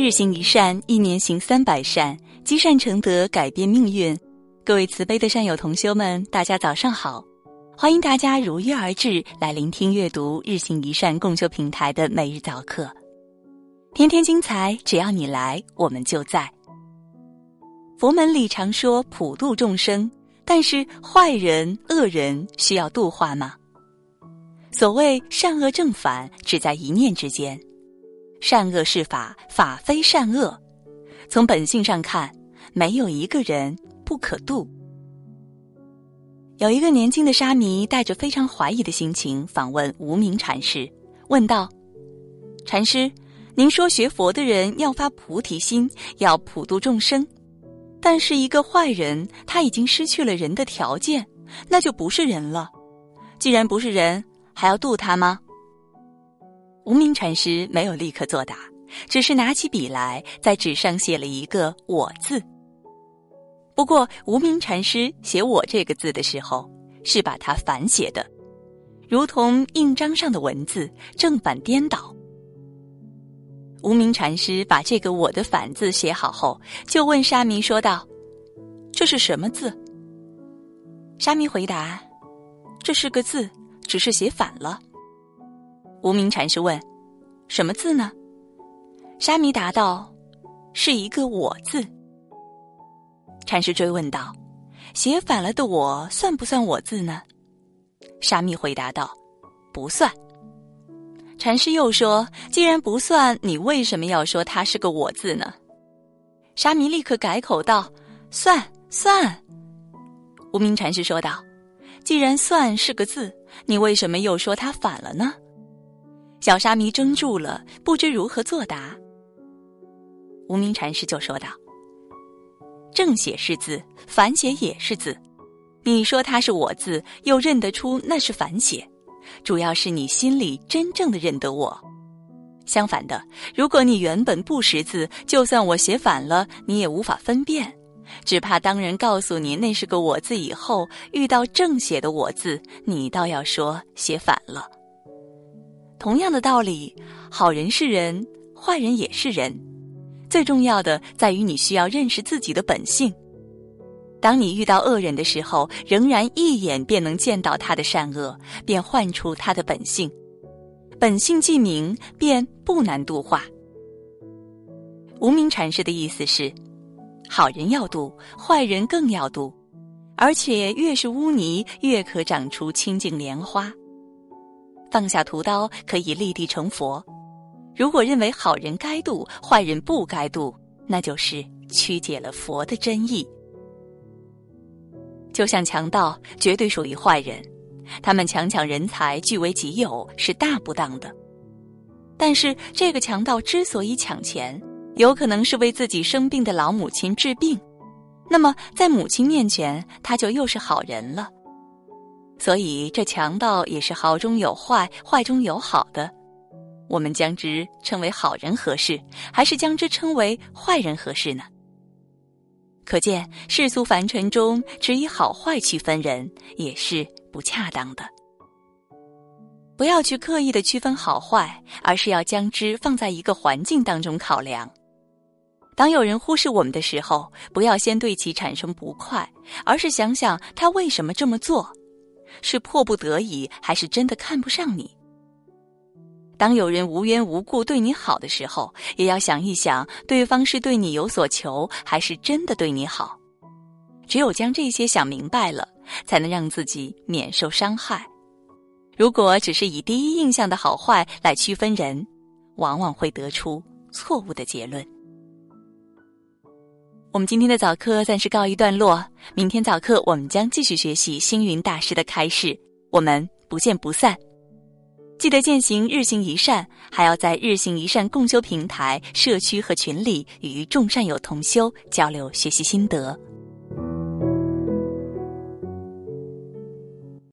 日行一善，一年行三百善，积善成德，改变命运。各位慈悲的善友同修们，大家早上好！欢迎大家如约而至，来聆听阅读日行一善共修平台的每日早课。天天精彩，只要你来，我们就在。佛门里常说普度众生，但是坏人、恶人需要度化吗？所谓善恶正反，只在一念之间。善恶是法，法非善恶。从本性上看，没有一个人不可度。有一个年轻的沙弥带着非常怀疑的心情访问无名禅师，问道：“禅师，您说学佛的人要发菩提心，要普度众生，但是一个坏人他已经失去了人的条件，那就不是人了。既然不是人，还要度他吗？”无名禅师没有立刻作答，只是拿起笔来，在纸上写了一个“我”字。不过，无名禅师写“我”这个字的时候，是把它反写的，如同印章上的文字正反颠倒。无名禅师把这个“我”的反字写好后，就问沙弥说道：“这是什么字？”沙弥回答：“这是个字，只是写反了。”无名禅师问：“什么字呢？”沙弥答道：“是一个‘我’字。”禅师追问道：“写反了的‘我’算不算‘我’字呢？”沙弥回答道：“不算。”禅师又说：“既然不算，你为什么要说它是个‘我’字呢？”沙弥立刻改口道：“算算。”无名禅师说道：“既然‘算’是个字，你为什么又说它反了呢？”小沙弥怔住了，不知如何作答。无名禅师就说道：“正写是字，反写也是字。你说它是我字，又认得出那是反写，主要是你心里真正的认得我。相反的，如果你原本不识字，就算我写反了，你也无法分辨。只怕当人告诉你那是个我字以后，遇到正写的我字，你倒要说写反了。”同样的道理，好人是人，坏人也是人。最重要的在于你需要认识自己的本性。当你遇到恶人的时候，仍然一眼便能见到他的善恶，便唤出他的本性。本性既明，便不难度化。无名禅师的意思是：好人要度，坏人更要度，而且越是污泥，越可长出清净莲花。放下屠刀，可以立地成佛。如果认为好人该渡，坏人不该渡，那就是曲解了佛的真意。就像强盗，绝对属于坏人，他们强抢人才，据为己有，是大不当的。但是，这个强盗之所以抢钱，有可能是为自己生病的老母亲治病，那么在母亲面前，他就又是好人了。所以，这强盗也是好中有坏，坏中有好的。我们将之称为好人合适，还是将之称为坏人合适呢？可见世俗凡尘中，只以好坏区分人，也是不恰当的。不要去刻意的区分好坏，而是要将之放在一个环境当中考量。当有人忽视我们的时候，不要先对其产生不快，而是想想他为什么这么做。是迫不得已，还是真的看不上你？当有人无缘无故对你好的时候，也要想一想，对方是对你有所求，还是真的对你好？只有将这些想明白了，才能让自己免受伤害。如果只是以第一印象的好坏来区分人，往往会得出错误的结论。我们今天的早课暂时告一段落，明天早课我们将继续学习星云大师的开示，我们不见不散。记得践行日行一善，还要在日行一善共修平台、社区和群里与众善友同修交流学习心得。